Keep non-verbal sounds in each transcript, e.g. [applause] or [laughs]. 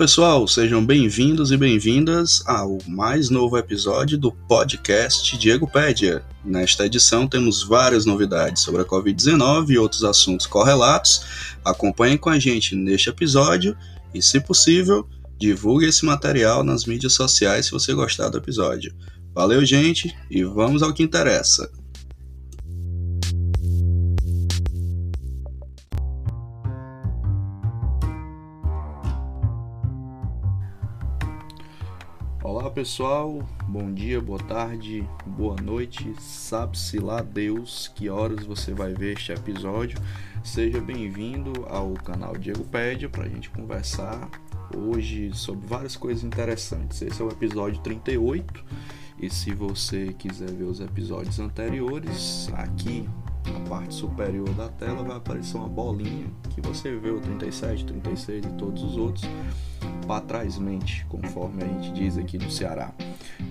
Pessoal, sejam bem-vindos e bem-vindas ao mais novo episódio do podcast Diego Pédia. Nesta edição temos várias novidades sobre a Covid-19 e outros assuntos correlatos. Acompanhem com a gente neste episódio e, se possível, divulgue esse material nas mídias sociais se você gostar do episódio. Valeu, gente, e vamos ao que interessa. Olá pessoal, bom dia, boa tarde, boa noite. Sabe-se lá Deus que horas você vai ver este episódio. Seja bem-vindo ao canal Diego Pédia para a gente conversar hoje sobre várias coisas interessantes. Esse é o episódio 38 e se você quiser ver os episódios anteriores, aqui na parte superior da tela vai aparecer uma bolinha que você vê o 37, 36 e todos os outros para conforme a gente diz aqui no Ceará.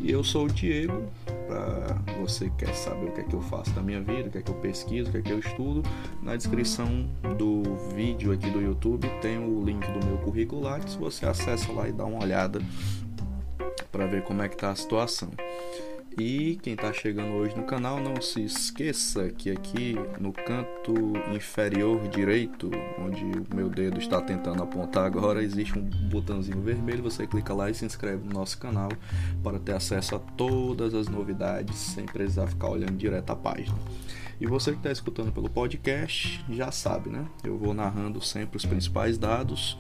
E eu sou o Diego, para você que quer saber o que é que eu faço da minha vida, o que é que eu pesquiso, o que é que eu estudo, na descrição do vídeo aqui do YouTube tem o link do meu currículo se você acessa lá e dá uma olhada para ver como é que tá a situação. E quem está chegando hoje no canal, não se esqueça que aqui no canto inferior direito, onde o meu dedo está tentando apontar agora, existe um botãozinho vermelho. Você clica lá e se inscreve no nosso canal para ter acesso a todas as novidades sem precisar ficar olhando direto a página. E você que está escutando pelo podcast já sabe, né? Eu vou narrando sempre os principais dados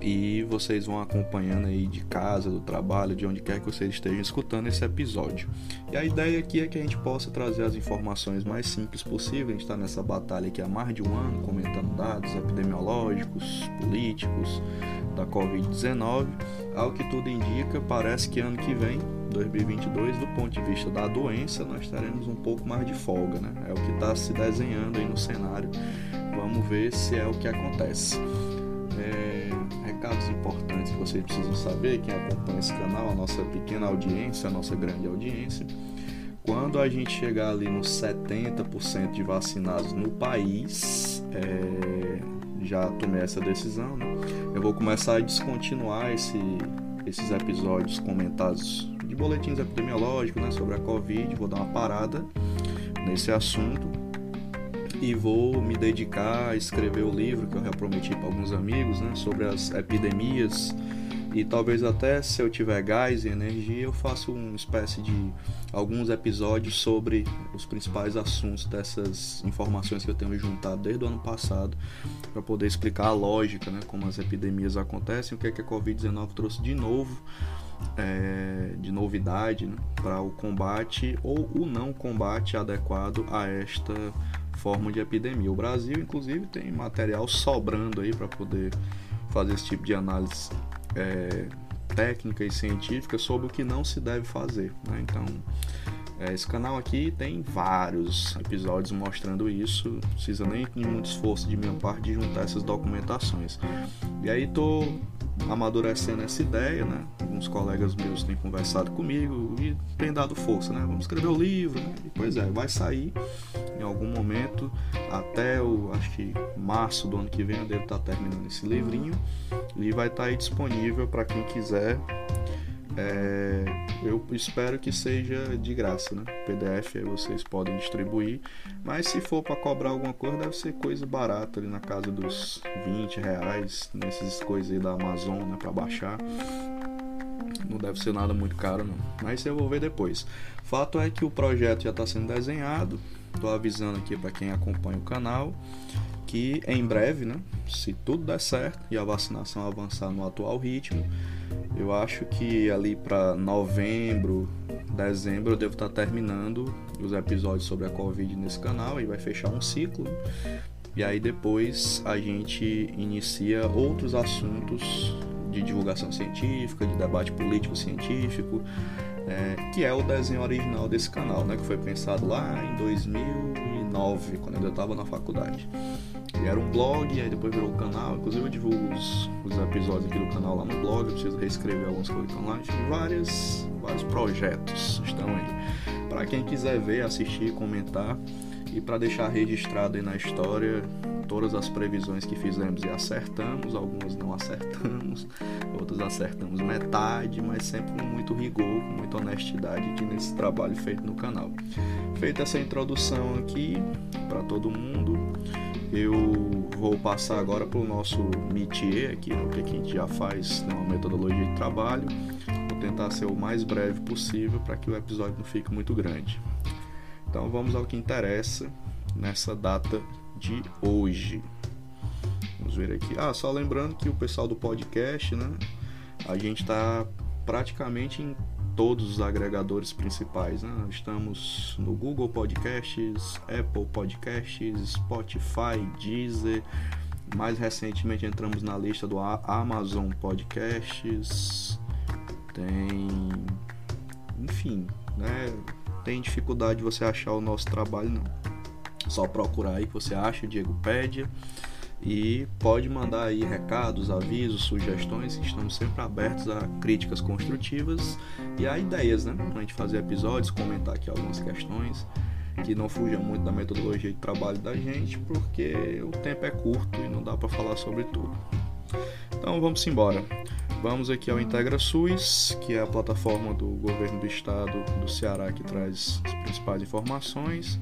e vocês vão acompanhando aí de casa, do trabalho, de onde quer que vocês estejam escutando esse episódio. E a ideia aqui é que a gente possa trazer as informações mais simples possível. A gente está nessa batalha aqui há mais de um ano, comentando dados epidemiológicos, políticos da Covid-19. Ao que tudo indica, parece que ano que vem 2022, do ponto de vista da doença, nós teremos um pouco mais de folga, né? É o que está se desenhando aí no cenário. Vamos ver se é o que acontece. É, recados importantes que vocês precisam saber, quem acompanha esse canal, a nossa pequena audiência, a nossa grande audiência. Quando a gente chegar ali nos 70% de vacinados no país, é, já tomei essa decisão, né? Eu vou começar a descontinuar esse, esses episódios comentados boletins epidemiológicos né, sobre a Covid. Vou dar uma parada nesse assunto e vou me dedicar a escrever o livro que eu já prometi para alguns amigos né, sobre as epidemias e talvez até se eu tiver gás e energia eu faço uma espécie de alguns episódios sobre os principais assuntos dessas informações que eu tenho juntado desde o ano passado para poder explicar a lógica, né, como as epidemias acontecem, o que é que a Covid-19 trouxe de novo é, de novidade né, para o combate ou o não combate adequado a esta forma de epidemia. O Brasil, inclusive, tem material sobrando aí para poder fazer esse tipo de análise é, técnica e científica sobre o que não se deve fazer. Né? Então, é, esse canal aqui tem vários episódios mostrando isso. Não precisa nem de muito esforço de minha parte de juntar essas documentações. E aí tô amadurecendo essa ideia, né? Alguns colegas meus têm conversado comigo e têm dado força, né? Vamos escrever o livro, né? E, pois é, vai sair em algum momento até o acho que março do ano que vem eu devo estar terminando esse livrinho e vai estar aí disponível para quem quiser é, eu espero que seja de graça, né? PDF aí vocês podem distribuir, mas se for para cobrar alguma coisa, deve ser coisa barata ali na casa dos 20 reais, nessas coisas aí da Amazon, né? Para baixar. Não deve ser nada muito caro, não. Mas eu vou ver depois. Fato é que o projeto já está sendo desenhado. Estou avisando aqui para quem acompanha o canal que em breve, né, se tudo der certo e a vacinação avançar no atual ritmo, eu acho que ali para novembro, dezembro eu devo estar tá terminando os episódios sobre a Covid nesse canal e vai fechar um ciclo. E aí depois a gente inicia outros assuntos de divulgação científica, de debate político científico, é, que é o desenho original desse canal, né, que foi pensado lá em 2009, quando eu estava na faculdade. E era um blog, aí depois virou um canal. Inclusive eu divulgo os, os episódios aqui do canal lá no blog. Eu preciso reescrever algumas coisas que estão lá. Enfim, vários, vários projetos estão aí. Para quem quiser ver, assistir, comentar. E para deixar registrado aí na história todas as previsões que fizemos e acertamos, algumas não acertamos, [laughs] outras acertamos metade, mas sempre com muito rigor, com muita honestidade aqui nesse trabalho feito no canal. Feita essa introdução aqui para todo mundo, eu vou passar agora para o nosso métier aqui, o que a gente já faz, né, uma metodologia de trabalho. Vou tentar ser o mais breve possível para que o episódio não fique muito grande. Então vamos ao que interessa nessa data de hoje. Vamos ver aqui. Ah, só lembrando que o pessoal do podcast, né? A gente está praticamente em todos os agregadores principais. Né? Estamos no Google Podcasts, Apple Podcasts, Spotify, Deezer. Mais recentemente entramos na lista do Amazon Podcasts. Tem. Enfim, né? Tem dificuldade de você achar o nosso trabalho, não. Só procurar aí que você acha, Diego Pédia e pode mandar aí recados, avisos, sugestões, estamos sempre abertos a críticas construtivas e a ideias, né? Pra gente fazer episódios, comentar aqui algumas questões que não fujam muito da metodologia de trabalho da gente, porque o tempo é curto e não dá para falar sobre tudo. Então vamos embora. Vamos aqui ao Integra SUS, que é a plataforma do governo do estado do Ceará que traz as principais informações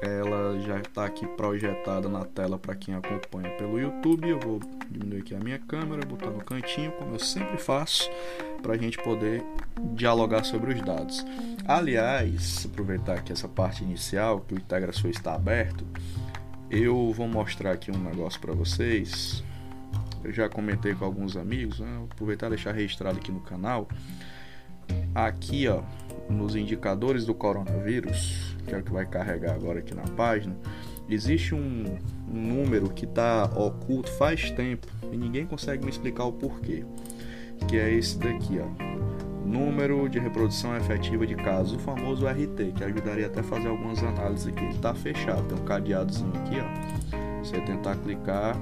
ela já está aqui projetada na tela para quem acompanha pelo YouTube. Eu vou diminuir aqui a minha câmera, botar no cantinho, como eu sempre faço, para a gente poder dialogar sobre os dados. Aliás, aproveitar aqui essa parte inicial, que o IntegraSul está aberto, eu vou mostrar aqui um negócio para vocês. Eu já comentei com alguns amigos, né? Aproveitar e deixar registrado aqui no canal. Aqui, ó, nos indicadores do coronavírus, que é o que vai carregar agora aqui na página, existe um, um número que está oculto faz tempo e ninguém consegue me explicar o porquê. Que é esse daqui, ó. Número de reprodução efetiva de casos, o famoso RT, que ajudaria até a fazer algumas análises aqui. Ele está fechado, tem um cadeadozinho aqui, ó. Você tentar clicar,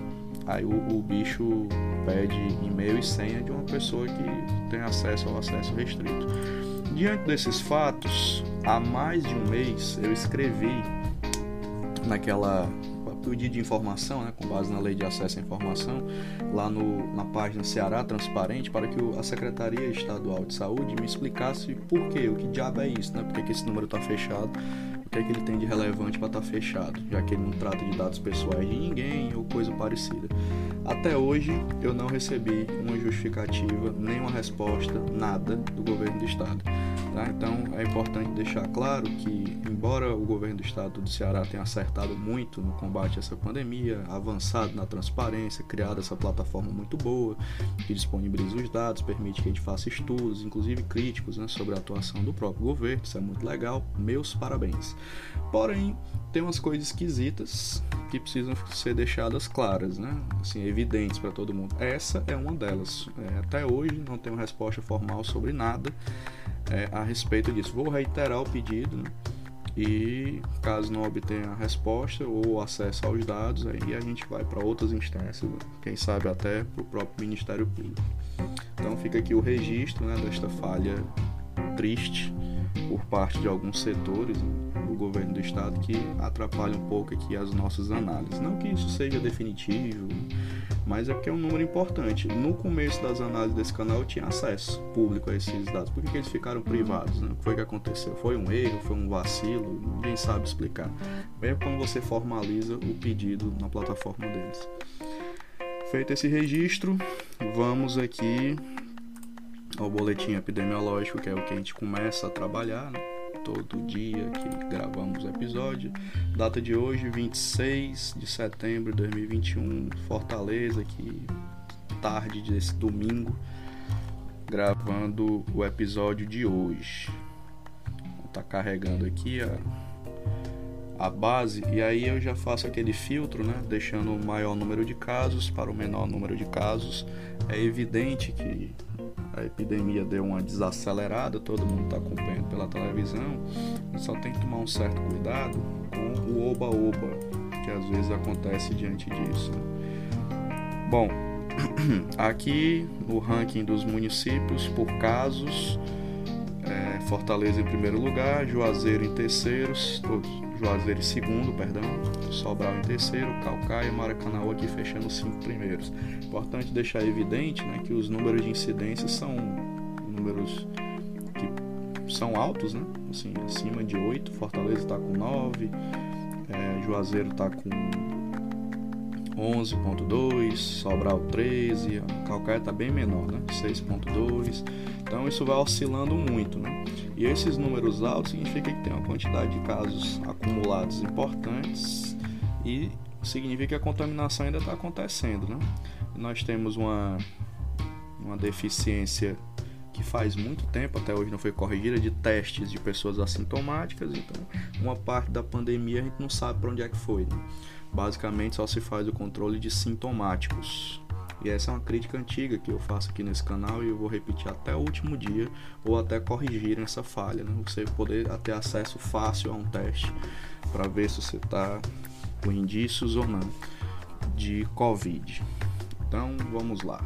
aí o, o bicho pede e-mail e senha de uma pessoa que tem acesso ao acesso restrito. Diante desses fatos, há mais de um mês eu escrevi naquela pedido de informação, né, com base na lei de acesso à informação, lá no, na página Ceará Transparente, para que a Secretaria Estadual de Saúde me explicasse por quê, o que diabo é isso, né, por que esse número está fechado, o que é que ele tem de relevante para estar tá fechado, já que ele não trata de dados pessoais de ninguém ou coisa parecida. Até hoje eu não recebi uma justificativa, nem uma resposta, nada do governo do estado. Tá? Então é importante deixar claro que, embora o governo do estado do Ceará tenha acertado muito no combate a essa pandemia, avançado na transparência, criado essa plataforma muito boa, que disponibiliza os dados, permite que a gente faça estudos, inclusive críticos, né, sobre a atuação do próprio governo, isso é muito legal, meus parabéns. Porém, tem umas coisas esquisitas que precisam ser deixadas claras, né? Assim, evidentes para todo mundo. Essa é uma delas. É, até hoje não tenho resposta formal sobre nada é, a respeito disso. Vou reiterar o pedido, né? E caso não obtenha a resposta ou acesso aos dados, aí a gente vai para outras instâncias, né? quem sabe até para o próprio Ministério Público. Então fica aqui o registro né, desta falha triste por parte de alguns setores do governo do estado que atrapalham um pouco aqui as nossas análises. Não que isso seja definitivo, mas é porque é um número importante. No começo das análises desse canal eu tinha acesso público a esses dados. Por que, que eles ficaram privados? Né? O que foi que aconteceu? Foi um erro? Foi um vacilo? Ninguém sabe explicar. Mesmo quando você formaliza o pedido na plataforma deles. Feito esse registro, vamos aqui ao boletim epidemiológico, que é o que a gente começa a trabalhar né? todo dia que gravamos o episódio. Data de hoje, 26 de setembro de 2021, Fortaleza, aqui tarde desse domingo, gravando o episódio de hoje. Tá carregando aqui a a base e aí eu já faço aquele filtro, né, deixando o maior número de casos para o menor número de casos. É evidente que a epidemia deu uma desacelerada, todo mundo está acompanhando pela televisão, só tem que tomar um certo cuidado com o oba-oba, que às vezes acontece diante disso. Bom, [clears throat] aqui no ranking dos municípios por casos, é, Fortaleza em primeiro lugar, Juazeiro em terceiro, Juazeiro em segundo, perdão, Sobral em terceiro, Calcaia e Maracanã aqui fechando os cinco primeiros. Importante deixar evidente né, que os números de incidência são números que são altos, né? Assim, acima de 8, Fortaleza está com 9, é, Juazeiro está com 11.2, Sobral 13, Calcaia está bem menor, né? 6.2. Então isso vai oscilando muito, né? E esses números altos significa que tem uma quantidade de casos acumulados importantes e significa que a contaminação ainda está acontecendo, né? Nós temos uma, uma deficiência que faz muito tempo, até hoje não foi corrigida, de testes de pessoas assintomáticas, então uma parte da pandemia a gente não sabe para onde é que foi. Né? Basicamente só se faz o controle de sintomáticos. E essa é uma crítica antiga que eu faço aqui nesse canal e eu vou repetir até o último dia ou até corrigir essa falha, né? Você poder ter acesso fácil a um teste para ver se você está com indícios ou não de Covid. Então vamos lá.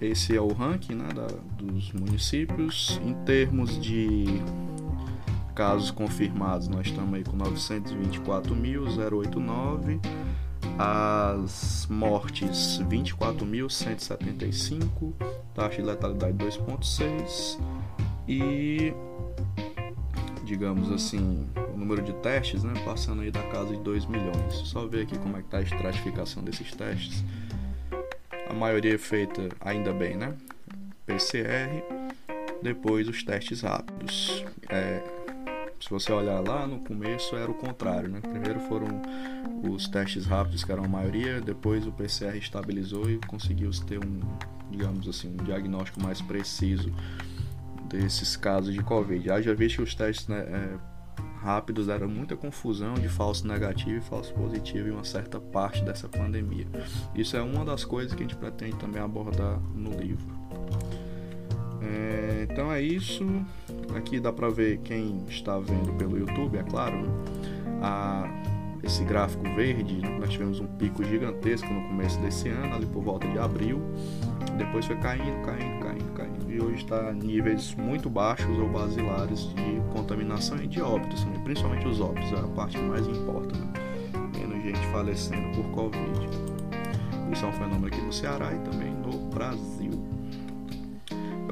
Esse é o ranking né, da, dos municípios. Em termos de casos confirmados, nós estamos aí com 924.089. As mortes 24.175, taxa de letalidade 2.6 e digamos assim, o número de testes, né, passando aí da casa de 2 milhões. Só ver aqui como é que está a estratificação desses testes. A maioria é feita ainda bem, né? PCR, depois os testes rápidos. É, se você olhar lá no começo era o contrário, né? Primeiro foram os testes rápidos que eram a maioria, depois o PCR estabilizou e conseguiu ter um, digamos assim, um diagnóstico mais preciso desses casos de Covid. Já visto que os testes né, é, rápidos deram muita confusão de falso negativo e falso positivo em uma certa parte dessa pandemia. Isso é uma das coisas que a gente pretende também abordar no livro. É, então é isso. Aqui dá para ver quem está vendo pelo YouTube, é claro. Né? A, esse gráfico verde, nós tivemos um pico gigantesco no começo desse ano, ali por volta de abril. Depois foi caindo, caindo, caindo, caindo. E hoje está em níveis muito baixos ou basilares de contaminação e de óbitos, né? principalmente os óbitos, é a parte que mais importa. Né? Menos gente falecendo por Covid. Isso é um fenômeno aqui no Ceará e também no Brasil.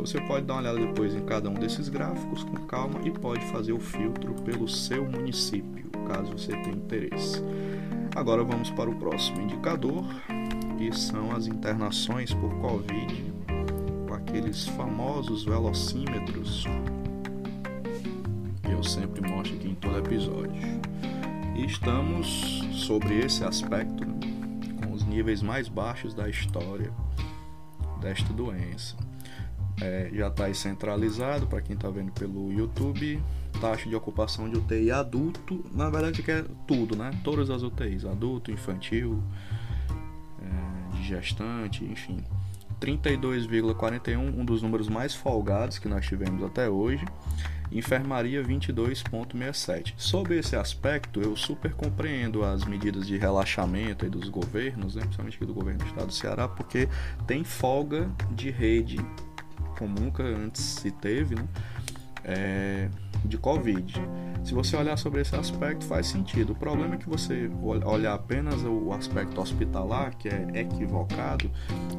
Você pode dar uma olhada depois em cada um desses gráficos com calma e pode fazer o filtro pelo seu município, caso você tenha interesse. Agora vamos para o próximo indicador, que são as internações por Covid, com aqueles famosos velocímetros que eu sempre mostro aqui em todo episódio. E estamos sobre esse aspecto né, com os níveis mais baixos da história desta doença é, já está centralizado para quem está vendo pelo YouTube. Taxa de ocupação de UTI adulto, na verdade que é tudo, né? Todas as UTIs, adulto, infantil, é, gestante, enfim. 32,41, um dos números mais folgados que nós tivemos até hoje. Enfermaria 22,67. Sob esse aspecto, eu super compreendo as medidas de relaxamento dos governos, né, principalmente do governo do estado do Ceará, porque tem folga de rede como nunca antes se teve, né? É, de Covid. Se você olhar sobre esse aspecto, faz sentido. O problema é que você olhar apenas o aspecto hospitalar, que é equivocado,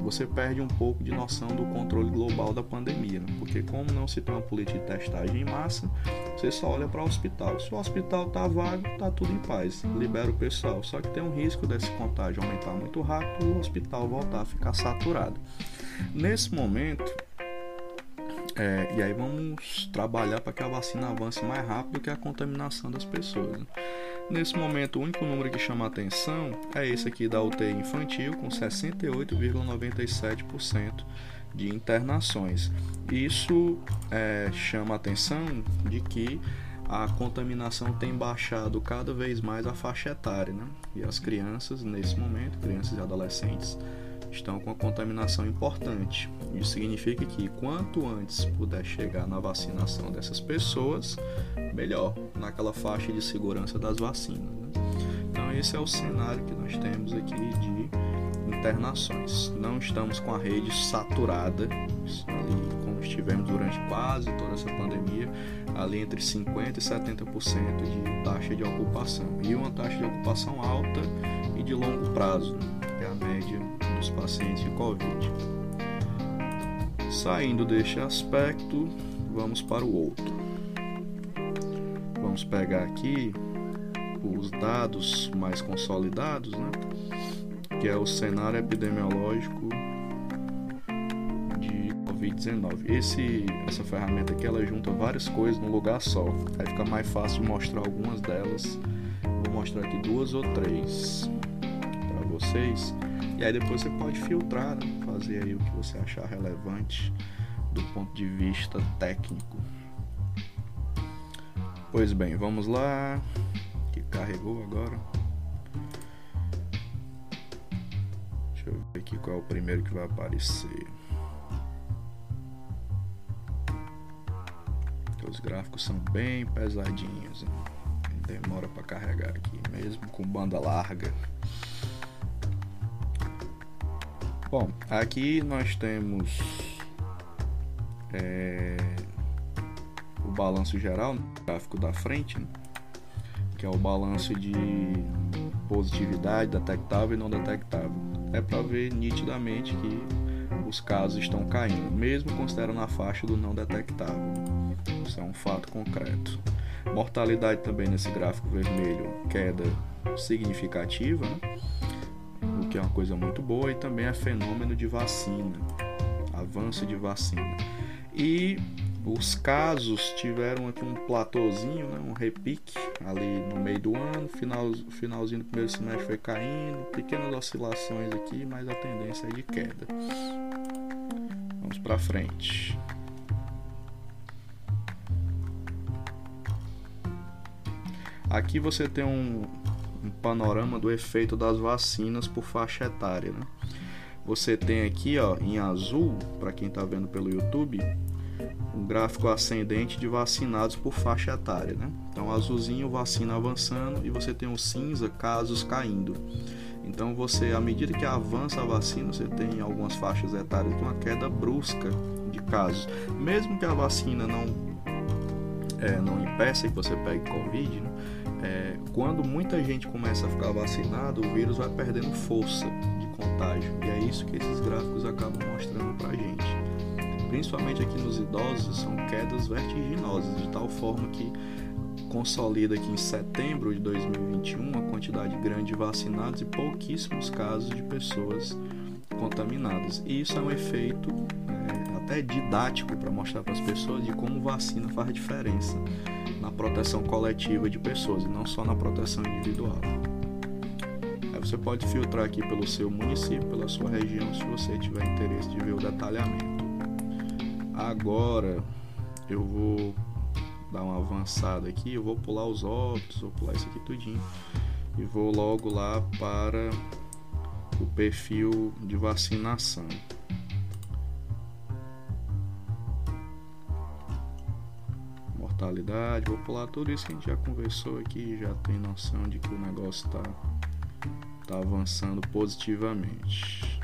você perde um pouco de noção do controle global da pandemia. Né? Porque, como não se tem uma política de testagem em massa, você só olha para o hospital. Se o hospital está vago, está tudo em paz, libera o pessoal. Só que tem um risco desse contágio aumentar muito rápido e o hospital voltar a ficar saturado. Nesse momento, é, e aí vamos trabalhar para que a vacina avance mais rápido que a contaminação das pessoas. Né? Nesse momento, o único número que chama atenção é esse aqui da UTI infantil, com 68,97% de internações. Isso é, chama atenção de que a contaminação tem baixado cada vez mais a faixa etária, né? E as crianças, nesse momento, crianças e adolescentes, estão com a contaminação importante. Isso significa que quanto antes puder chegar na vacinação dessas pessoas, melhor, naquela faixa de segurança das vacinas. Né? Então esse é o cenário que nós temos aqui de internações. Não estamos com a rede saturada, ali com estivemos durante quase toda essa pandemia ali entre 50% e 70% de taxa de ocupação. E uma taxa de ocupação alta e de longo prazo, que é a média dos pacientes de Covid. Saindo deste aspecto, vamos para o outro. Vamos pegar aqui os dados mais consolidados, né? que é o cenário epidemiológico de Covid-19. Esse, essa ferramenta aqui ela junta várias coisas num lugar só. Aí fica mais fácil mostrar algumas delas. Vou mostrar aqui duas ou três para vocês. E aí depois você pode filtrar, né? fazer aí o que você achar relevante do ponto de vista técnico. Pois bem, vamos lá. Que carregou agora. Deixa eu ver aqui qual é o primeiro que vai aparecer. Os gráficos são bem pesadinhos. Hein? Demora para carregar aqui, mesmo com banda larga. Bom, aqui nós temos é, o balanço geral, no gráfico da frente, né? que é o balanço de positividade detectável e não detectável. É para ver nitidamente que os casos estão caindo, mesmo considerando a faixa do não detectável. Isso é um fato concreto. Mortalidade também nesse gráfico vermelho, queda significativa. Né? Que é uma coisa muito boa, e também é fenômeno de vacina, avanço de vacina. E os casos tiveram aqui um platôzinho, né, um repique ali no meio do ano, final, finalzinho do primeiro semestre foi caindo, pequenas oscilações aqui, mas a tendência é de queda. Vamos para frente. Aqui você tem um, um panorama do efeito das vacinas por faixa etária. Né? Você tem aqui ó, em azul, para quem está vendo pelo YouTube, um gráfico ascendente de vacinados por faixa etária. Né? Então, azulzinho, vacina avançando e você tem o cinza, casos caindo. Então, você, à medida que avança a vacina, você tem algumas faixas etárias uma queda brusca de casos. Mesmo que a vacina não, é, não impeça que você pegue Covid, né? Quando muita gente começa a ficar vacinado, o vírus vai perdendo força de contágio. E é isso que esses gráficos acabam mostrando pra gente. Principalmente aqui nos idosos, são quedas vertiginosas, de tal forma que consolida aqui em setembro de 2021 uma quantidade grande de vacinados e pouquíssimos casos de pessoas contaminadas. E isso é um efeito é, até didático para mostrar para as pessoas de como vacina faz diferença na proteção coletiva de pessoas e não só na proteção individual. Aí você pode filtrar aqui pelo seu município, pela sua região, se você tiver interesse de ver o detalhamento. Agora eu vou dar uma avançada aqui, eu vou pular os óbitos, vou pular isso aqui tudinho e vou logo lá para o perfil de vacinação. Mortalidade, vou pular tudo isso que a gente já conversou aqui, já tem noção de que o negócio está tá avançando positivamente.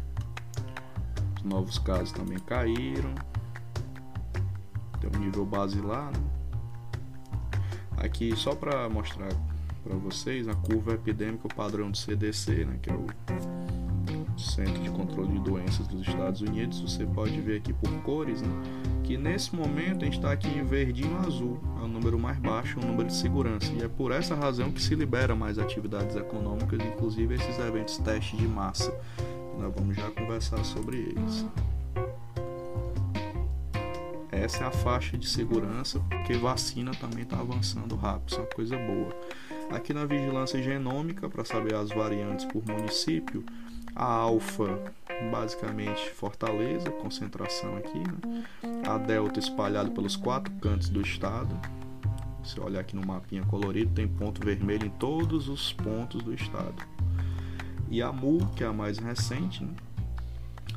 Os novos casos também caíram. Tem um nível basilar, né? Aqui só para mostrar para vocês a curva epidêmica o padrão do CDC, né, que é o Centro de Controle de Doenças dos Estados Unidos. Você pode ver aqui por cores, né? que nesse momento a gente está aqui em verdinho azul, é o número mais baixo, o número de segurança. E é por essa razão que se libera mais atividades econômicas, inclusive esses eventos teste de massa. Nós vamos já conversar sobre eles. Essa é a faixa de segurança, porque vacina também está avançando rápido, isso é uma coisa boa. Aqui na vigilância genômica, para saber as variantes por município, a alfa basicamente Fortaleza, concentração aqui, né? a delta espalhada pelos quatro cantos do estado. Se olhar aqui no mapinha colorido, tem ponto vermelho em todos os pontos do estado. E a Mu, que é a mais recente,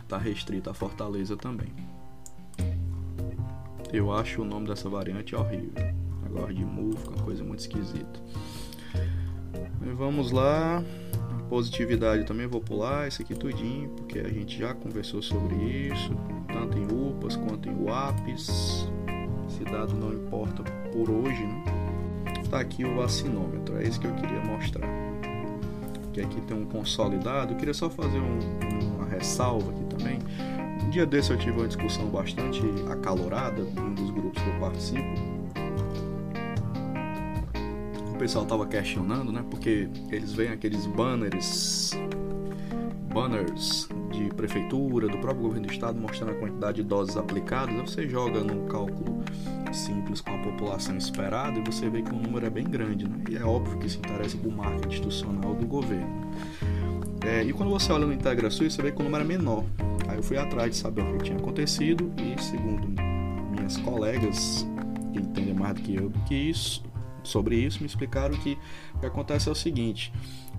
está né? restrita a Fortaleza também. Eu acho o nome dessa variante horrível. Agora de Mu fica uma coisa muito esquisita. vamos lá Positividade também vou pular esse aqui tudinho, porque a gente já conversou sobre isso, tanto em UPAs quanto em UAPs. Esse dado não importa por hoje, né? Tá aqui o vacinômetro, é isso que eu queria mostrar. Que aqui tem um consolidado. Eu queria só fazer um, uma ressalva aqui também. Um dia desse eu tive uma discussão bastante acalorada em um dos grupos que eu participo pessoal estava questionando, né? Porque eles veem aqueles banners, banners de prefeitura, do próprio governo do estado mostrando a quantidade de doses aplicadas. Você joga num cálculo simples com a população esperada e você vê que o número é bem grande, né? E é óbvio que isso interessa para o marketing institucional do governo. É, e quando você olha no Integra Sul, você vê que o número é menor. Aí eu fui atrás de saber o que tinha acontecido e, segundo minhas colegas que entendem mais do que eu do que isso, sobre isso, me explicaram que o que acontece é o seguinte: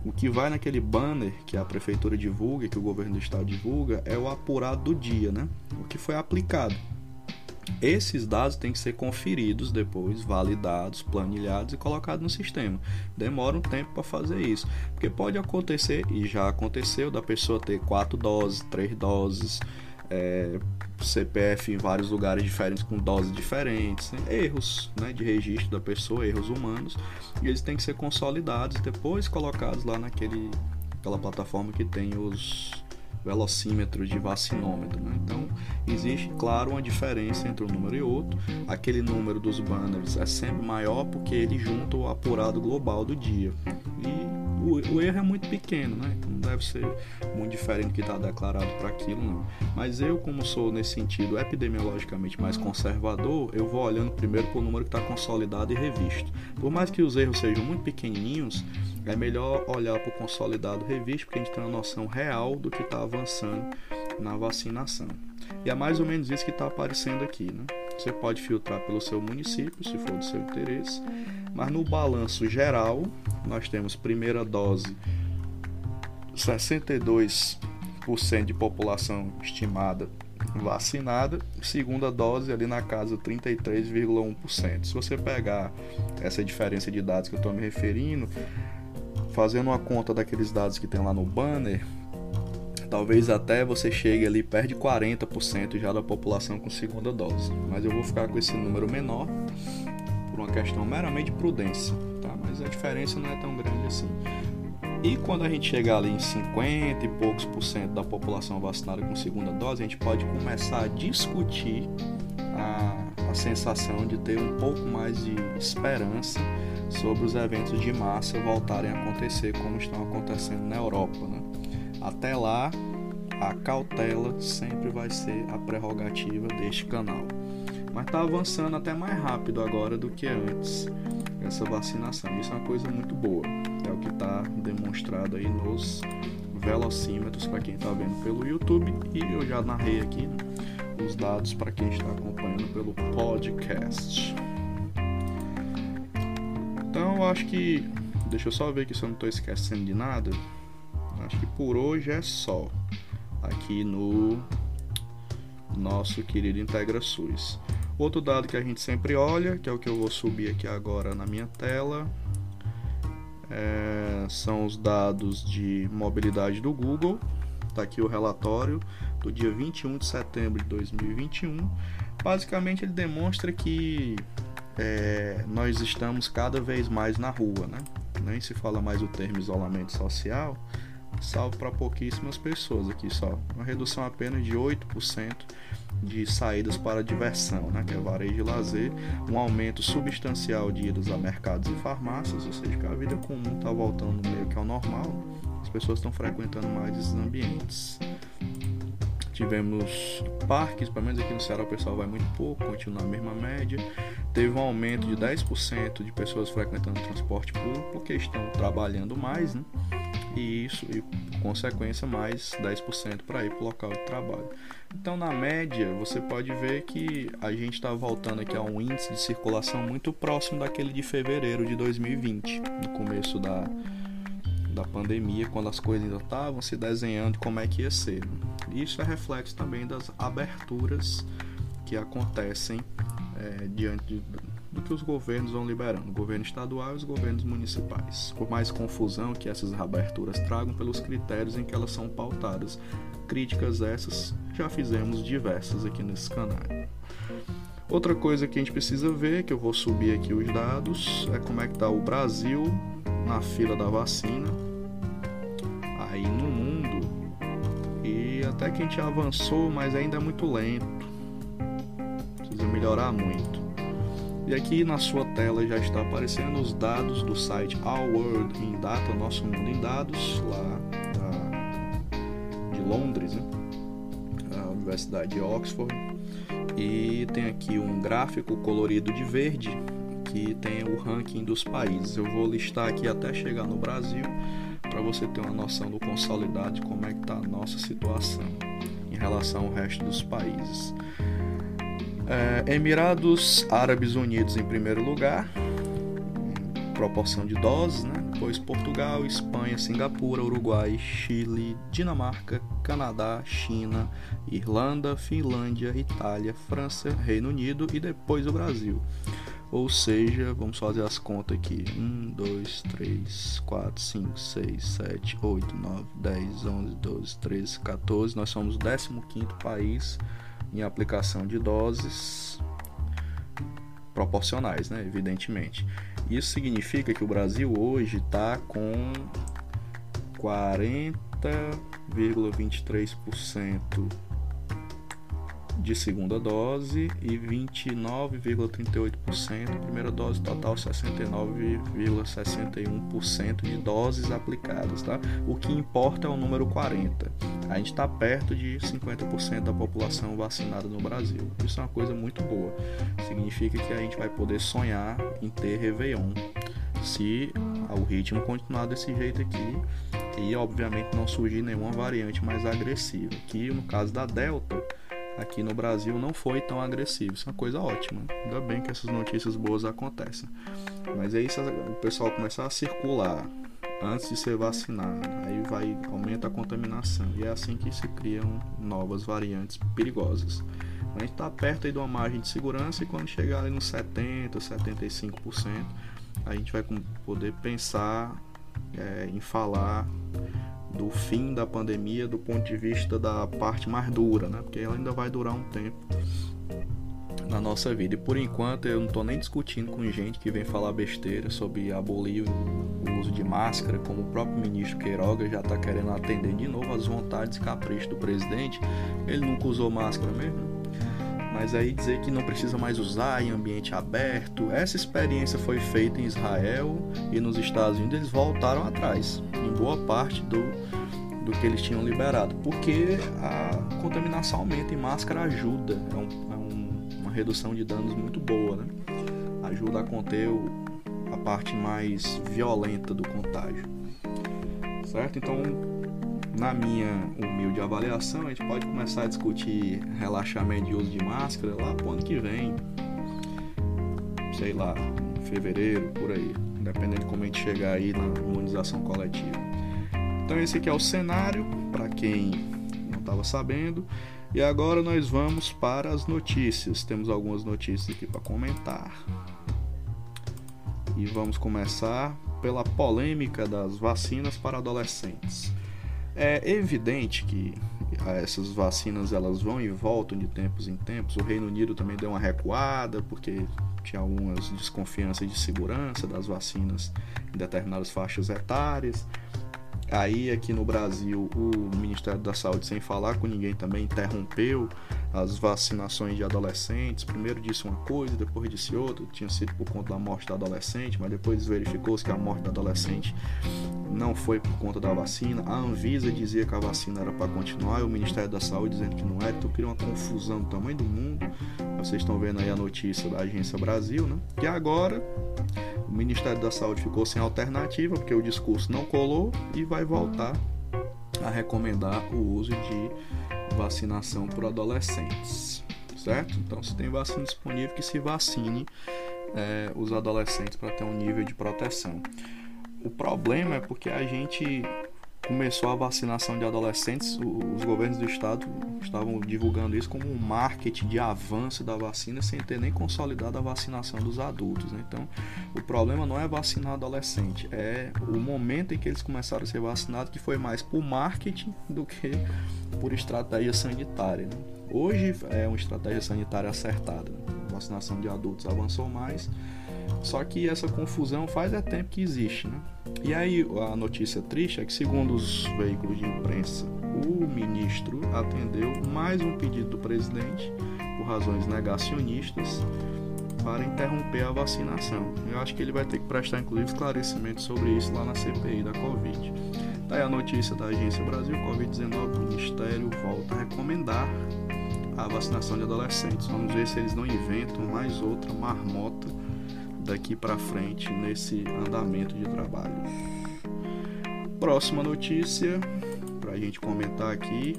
o que vai naquele banner que a prefeitura divulga, que o governo do estado divulga, é o apurado do dia, né? O que foi aplicado. Esses dados têm que ser conferidos depois, validados, planilhados e colocados no sistema. Demora um tempo para fazer isso, porque pode acontecer e já aconteceu da pessoa ter quatro doses, três doses, é, CPF em vários lugares diferentes com doses diferentes, né? erros né, de registro da pessoa, erros humanos, e eles têm que ser consolidados e depois colocados lá naquele aquela plataforma que tem os velocímetros de vacinômetro. Né? Então, existe, claro, uma diferença entre um número e outro. Aquele número dos banners é sempre maior porque ele junta o apurado global do dia. E o, o, erro é muito pequeno, né? Deve ser muito diferente do que está declarado para aquilo, não. Mas eu, como sou nesse sentido epidemiologicamente mais conservador, eu vou olhando primeiro para o número que está consolidado e revisto. Por mais que os erros sejam muito pequenininhos, é melhor olhar para o consolidado revisto, porque a gente tem uma noção real do que está avançando na vacinação. E é mais ou menos isso que está aparecendo aqui, né? Você pode filtrar pelo seu município, se for do seu interesse, mas no balanço geral, nós temos primeira dose 62% de população estimada vacinada, segunda dose ali na casa 33,1%. Se você pegar essa diferença de dados que eu estou me referindo, fazendo uma conta daqueles dados que tem lá no banner, talvez até você chegue ali perto de 40% já da população com segunda dose. Mas eu vou ficar com esse número menor por uma questão meramente de prudência, tá? Mas a diferença não é tão grande assim. E quando a gente chegar ali em 50 e poucos por cento da população vacinada com segunda dose, a gente pode começar a discutir a, a sensação de ter um pouco mais de esperança sobre os eventos de massa voltarem a acontecer como estão acontecendo na Europa. Né? Até lá, a cautela sempre vai ser a prerrogativa deste canal. Mas está avançando até mais rápido agora do que antes essa vacinação. Isso é uma coisa muito boa. É o que está demonstrado aí nos velocímetros para quem está vendo pelo YouTube e eu já narrei aqui né, os dados para quem está acompanhando pelo podcast. Então acho que deixa eu só ver aqui se eu não estou esquecendo de nada. Acho que por hoje é só aqui no nosso querido Integra SUS. Outro dado que a gente sempre olha, que é o que eu vou subir aqui agora na minha tela, é, são os dados de mobilidade do Google. Está aqui o relatório do dia 21 de setembro de 2021. Basicamente, ele demonstra que é, nós estamos cada vez mais na rua, né? Nem se fala mais o termo isolamento social, salvo para pouquíssimas pessoas aqui só. Uma redução apenas de 8% de saídas para diversão, né, que é varejo e lazer, um aumento substancial de idas a mercados e farmácias, ou seja, que a vida comum está voltando meio que ao normal, as pessoas estão frequentando mais esses ambientes. Tivemos parques, pelo menos aqui no Ceará o pessoal vai muito pouco, continua na mesma média. Teve um aumento de 10% de pessoas frequentando transporte público, porque estão trabalhando mais, né? E isso, e por consequência, mais 10% para ir para o local de trabalho. Então, na média, você pode ver que a gente está voltando aqui a um índice de circulação muito próximo daquele de fevereiro de 2020, no começo da, da pandemia, quando as coisas ainda estavam se desenhando como é que ia ser. Isso é reflexo também das aberturas que acontecem é, diante de, do que os governos vão liberando, o governo estadual e os governos municipais. Por mais confusão que essas reaberturas tragam pelos critérios em que elas são pautadas. Críticas essas já fizemos diversas aqui nesse canal. Outra coisa que a gente precisa ver, que eu vou subir aqui os dados, é como é que está o Brasil na fila da vacina aí no mundo. E até que a gente avançou, mas ainda é muito lento. Precisa melhorar muito. E aqui na sua tela já está aparecendo os dados do site Our World in Data, Nosso Mundo em Dados, lá da, de Londres, né? a Universidade de Oxford. E tem aqui um gráfico colorido de verde que tem o ranking dos países. Eu vou listar aqui até chegar no Brasil para você ter uma noção do consolidado de como é que está a nossa situação em relação ao resto dos países. É, Emirados Árabes Unidos em primeiro lugar, proporção de doses, né? depois Portugal, Espanha, Singapura, Uruguai, Chile, Dinamarca, Canadá, China, Irlanda, Finlândia, Itália, França, Reino Unido e depois o Brasil. Ou seja, vamos fazer as contas aqui: 1, 2, 3, 4, 5, 6, 7, 8, 9, 10, 11, 12, 13, 14. Nós somos o 15 país em aplicação de doses proporcionais, né? evidentemente. Isso significa que o Brasil hoje está com 40,23% de segunda dose e 29,38% primeira dose, total 69,61% de doses aplicadas, tá? O que importa é o número 40. A gente está perto de 50% da população vacinada no Brasil. Isso é uma coisa muito boa. Significa que a gente vai poder sonhar em ter Réveillon se o ritmo continuar desse jeito aqui e obviamente não surgir nenhuma variante mais agressiva. Que no caso da Delta aqui no Brasil não foi tão agressivo. Isso é uma coisa ótima. Ainda bem que essas notícias boas acontecem. Mas aí se o pessoal começar a circular antes de ser vacinado, aí vai aumenta a contaminação e é assim que se criam novas variantes perigosas. A gente está perto aí de uma margem de segurança e quando chegar ali nos 70, 75%, a gente vai poder pensar é, em falar do fim da pandemia do ponto de vista da parte mais dura, né? Porque ela ainda vai durar um tempo na nossa vida. E por enquanto eu não estou nem discutindo com gente que vem falar besteira sobre abolir o uso de máscara, como o próprio ministro Queiroga já está querendo atender de novo as vontades e caprichos do presidente. Ele nunca usou máscara mesmo. Mas aí dizer que não precisa mais usar em ambiente aberto, essa experiência foi feita em Israel e nos Estados Unidos eles voltaram atrás, em boa parte do, do que eles tinham liberado, porque a contaminação aumenta e máscara ajuda, é, um, é um, uma redução de danos muito boa, né? ajuda a conter o, a parte mais violenta do contágio, certo? Então na minha humilde avaliação, a gente pode começar a discutir relaxamento de uso de máscara lá pro ano que vem. Sei lá, em fevereiro, por aí. Dependendo de como a gente chegar aí na imunização coletiva. Então esse aqui é o cenário, para quem não estava sabendo. E agora nós vamos para as notícias. Temos algumas notícias aqui para comentar. E vamos começar pela polêmica das vacinas para adolescentes. É evidente que essas vacinas elas vão e voltam de tempos em tempos. O Reino Unido também deu uma recuada porque tinha algumas desconfianças de segurança das vacinas em determinadas faixas etárias. Aí aqui no Brasil o Ministério da Saúde, sem falar com ninguém, também interrompeu as vacinações de adolescentes. Primeiro disse uma coisa, depois disse outra. Tinha sido por conta da morte da adolescente, mas depois verificou-se que a morte da adolescente não foi por conta da vacina. A Anvisa dizia que a vacina era para continuar, e o Ministério da Saúde dizendo que não era. Então cria uma confusão do tamanho do mundo. Vocês estão vendo aí a notícia da Agência Brasil, né? E agora o Ministério da Saúde ficou sem alternativa, porque o discurso não colou e vai voltar a recomendar o uso de vacinação por adolescentes, certo? Então, se tem vacina disponível, que se vacine é, os adolescentes para ter um nível de proteção. O problema é porque a gente começou a vacinação de adolescentes, os governos do estado estavam divulgando isso como um marketing de avanço da vacina sem ter nem consolidado a vacinação dos adultos. Né? Então, o problema não é vacinar adolescente, é o momento em que eles começaram a ser vacinados que foi mais por marketing do que por estratégia sanitária. Né? Hoje é uma estratégia sanitária acertada. Né? A vacinação de adultos avançou mais só que essa confusão faz é tempo que existe, né? E aí a notícia triste é que segundo os veículos de imprensa, o ministro atendeu mais um pedido do presidente por razões negacionistas para interromper a vacinação. Eu acho que ele vai ter que prestar inclusive esclarecimento sobre isso lá na CPI da Covid. Daí a notícia da Agência Brasil Covid-19, o Ministério volta a recomendar a vacinação de adolescentes. Vamos ver se eles não inventam mais outra marmota daqui para frente nesse andamento de trabalho. Próxima notícia para a gente comentar aqui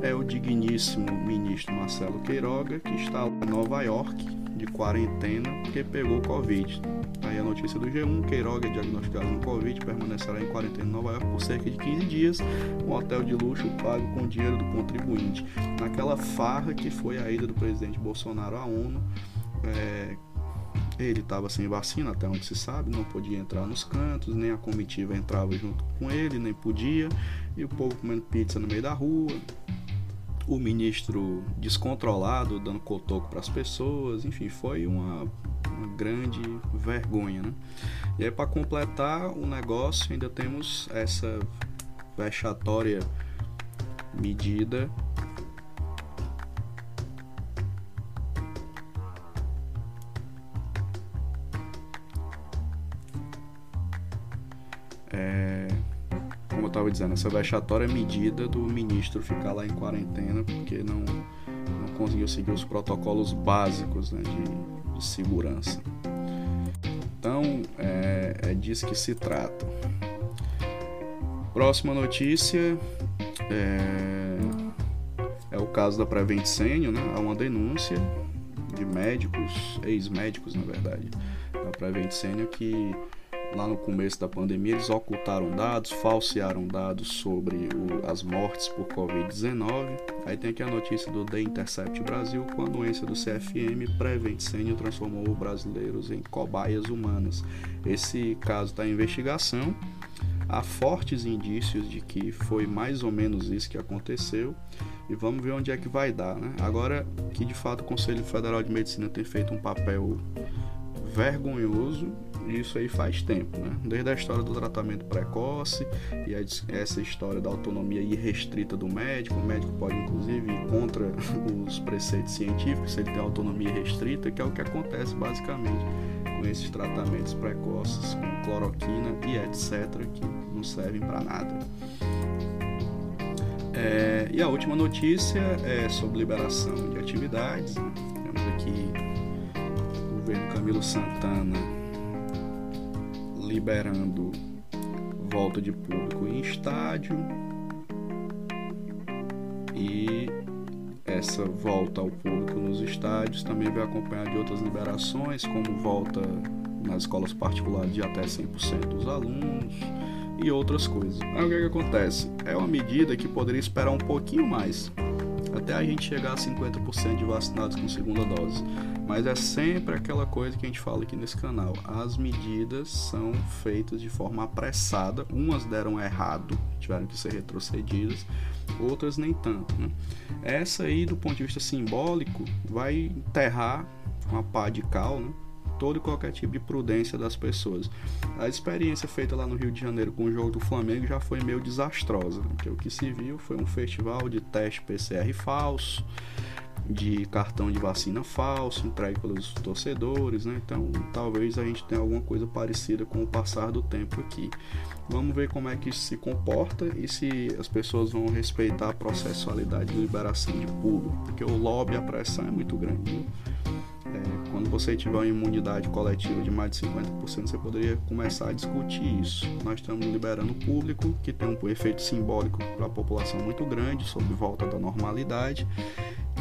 é o digníssimo ministro Marcelo Queiroga que está em Nova York de quarentena porque pegou Covid. Aí a notícia do G1, Queiroga é diagnosticado com Covid, permanecerá em quarentena em Nova York por cerca de 15 dias, um hotel de luxo pago com dinheiro do contribuinte. Naquela farra que foi a ida do presidente Bolsonaro à ONU, é, ele estava sem vacina, até onde se sabe, não podia entrar nos cantos, nem a comitiva entrava junto com ele, nem podia, e o povo comendo pizza no meio da rua, o ministro descontrolado, dando cotoco para as pessoas, enfim, foi uma, uma grande vergonha. Né? E aí, para completar o negócio, ainda temos essa vexatória medida é, como eu estava dizendo, essa vexatória medida do ministro ficar lá em quarentena porque não, não conseguiu seguir os protocolos básicos né, de, de, segurança. Então, é, é disso que se trata. Próxima notícia é, é o caso da Prevent Senior, né? Há uma denúncia de médicos, ex-médicos na verdade, da Prevent Senior que lá no começo da pandemia, eles ocultaram dados, falsearam dados sobre o, as mortes por Covid-19. Aí tem aqui a notícia do The Intercept Brasil, com a doença do CFM, Prevent Senior transformou os brasileiros em cobaias humanas. Esse caso está em investigação. Há fortes indícios de que foi mais ou menos isso que aconteceu e vamos ver onde é que vai dar. Né? Agora que de fato o Conselho Federal de Medicina tem feito um papel vergonhoso isso aí faz tempo, né? Desde a história do tratamento precoce e essa história da autonomia irrestrita do médico. O médico pode, inclusive, ir contra [laughs] os preceitos científicos se ele tem autonomia restrita, que é o que acontece basicamente com esses tratamentos precoces, com cloroquina e etc., que não servem para nada. É, e a última notícia é sobre liberação de atividades. Temos aqui Camilo Santana liberando volta de público em estádio e essa volta ao público nos estádios também vai acompanhar de outras liberações, como volta nas escolas particulares de até 100% dos alunos e outras coisas. Aí o que, é que acontece? É uma medida que poderia esperar um pouquinho mais, até a gente chegar a 50% de vacinados com segunda dose. Mas é sempre aquela coisa que a gente fala aqui nesse canal. As medidas são feitas de forma apressada. Umas deram errado, tiveram que ser retrocedidas, outras nem tanto. Né? Essa aí, do ponto de vista simbólico, vai enterrar uma pá de cal, né? todo e qualquer tipo de prudência das pessoas. A experiência feita lá no Rio de Janeiro com o jogo do Flamengo já foi meio desastrosa, né? porque o que se viu foi um festival de teste PCR falso de cartão de vacina falso entregue pelos torcedores, né? Então, talvez a gente tenha alguma coisa parecida com o passar do tempo aqui. Vamos ver como é que isso se comporta e se as pessoas vão respeitar a processualidade de liberação de público, porque o lobby, a pressão é muito grande. É, quando você tiver uma imunidade coletiva de mais de 50%, você poderia começar a discutir isso. Nós estamos liberando público, que tem um efeito simbólico para a população muito grande, sobre volta da normalidade,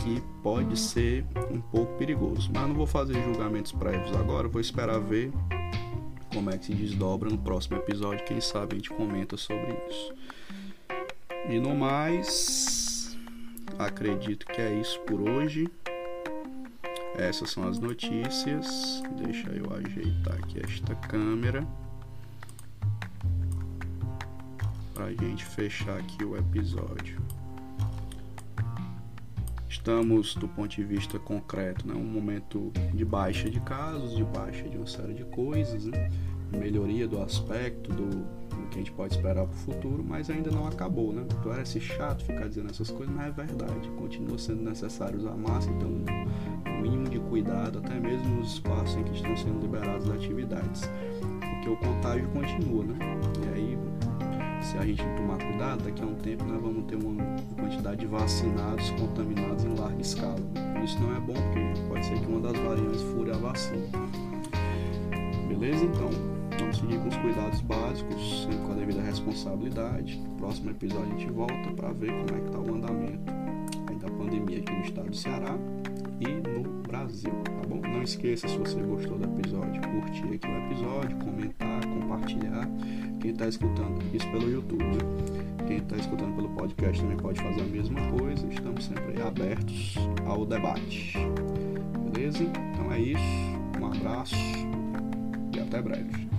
que pode ser um pouco perigoso. Mas não vou fazer julgamentos prévios agora, vou esperar ver como é que se desdobra no próximo episódio. Quem sabe a gente comenta sobre isso. E no mais, acredito que é isso por hoje. Essas são as notícias. Deixa eu ajeitar aqui esta câmera. Pra gente fechar aqui o episódio. Estamos, do ponto de vista concreto, né, um momento de baixa de casos, de baixa de uma série de coisas, né, melhoria do aspecto, do, do que a gente pode esperar para o futuro, mas ainda não acabou. Né? Parece chato ficar dizendo essas coisas, mas é verdade. Continua sendo necessário usar máscara, então um mínimo de cuidado, até mesmo nos espaços em que estão sendo liberadas as atividades, porque o contágio continua, né? E aí se a gente tomar cuidado, daqui a um tempo nós vamos ter uma quantidade de vacinados contaminados em larga escala. Isso não é bom, porque pode ser que uma das variantes fure a vacina. Beleza? Então, vamos seguir com os cuidados básicos, sempre com a devida responsabilidade. No próximo episódio a gente volta para ver como é que está o andamento da pandemia aqui no estado do Ceará e no Brasil, tá bom? Não esqueça, se você gostou do episódio, curtir aqui o episódio, comentar, compartilhar. Quem está escutando isso pelo YouTube, quem está escutando pelo podcast também pode fazer a mesma coisa. Estamos sempre abertos ao debate. Beleza? Então é isso. Um abraço e até breve.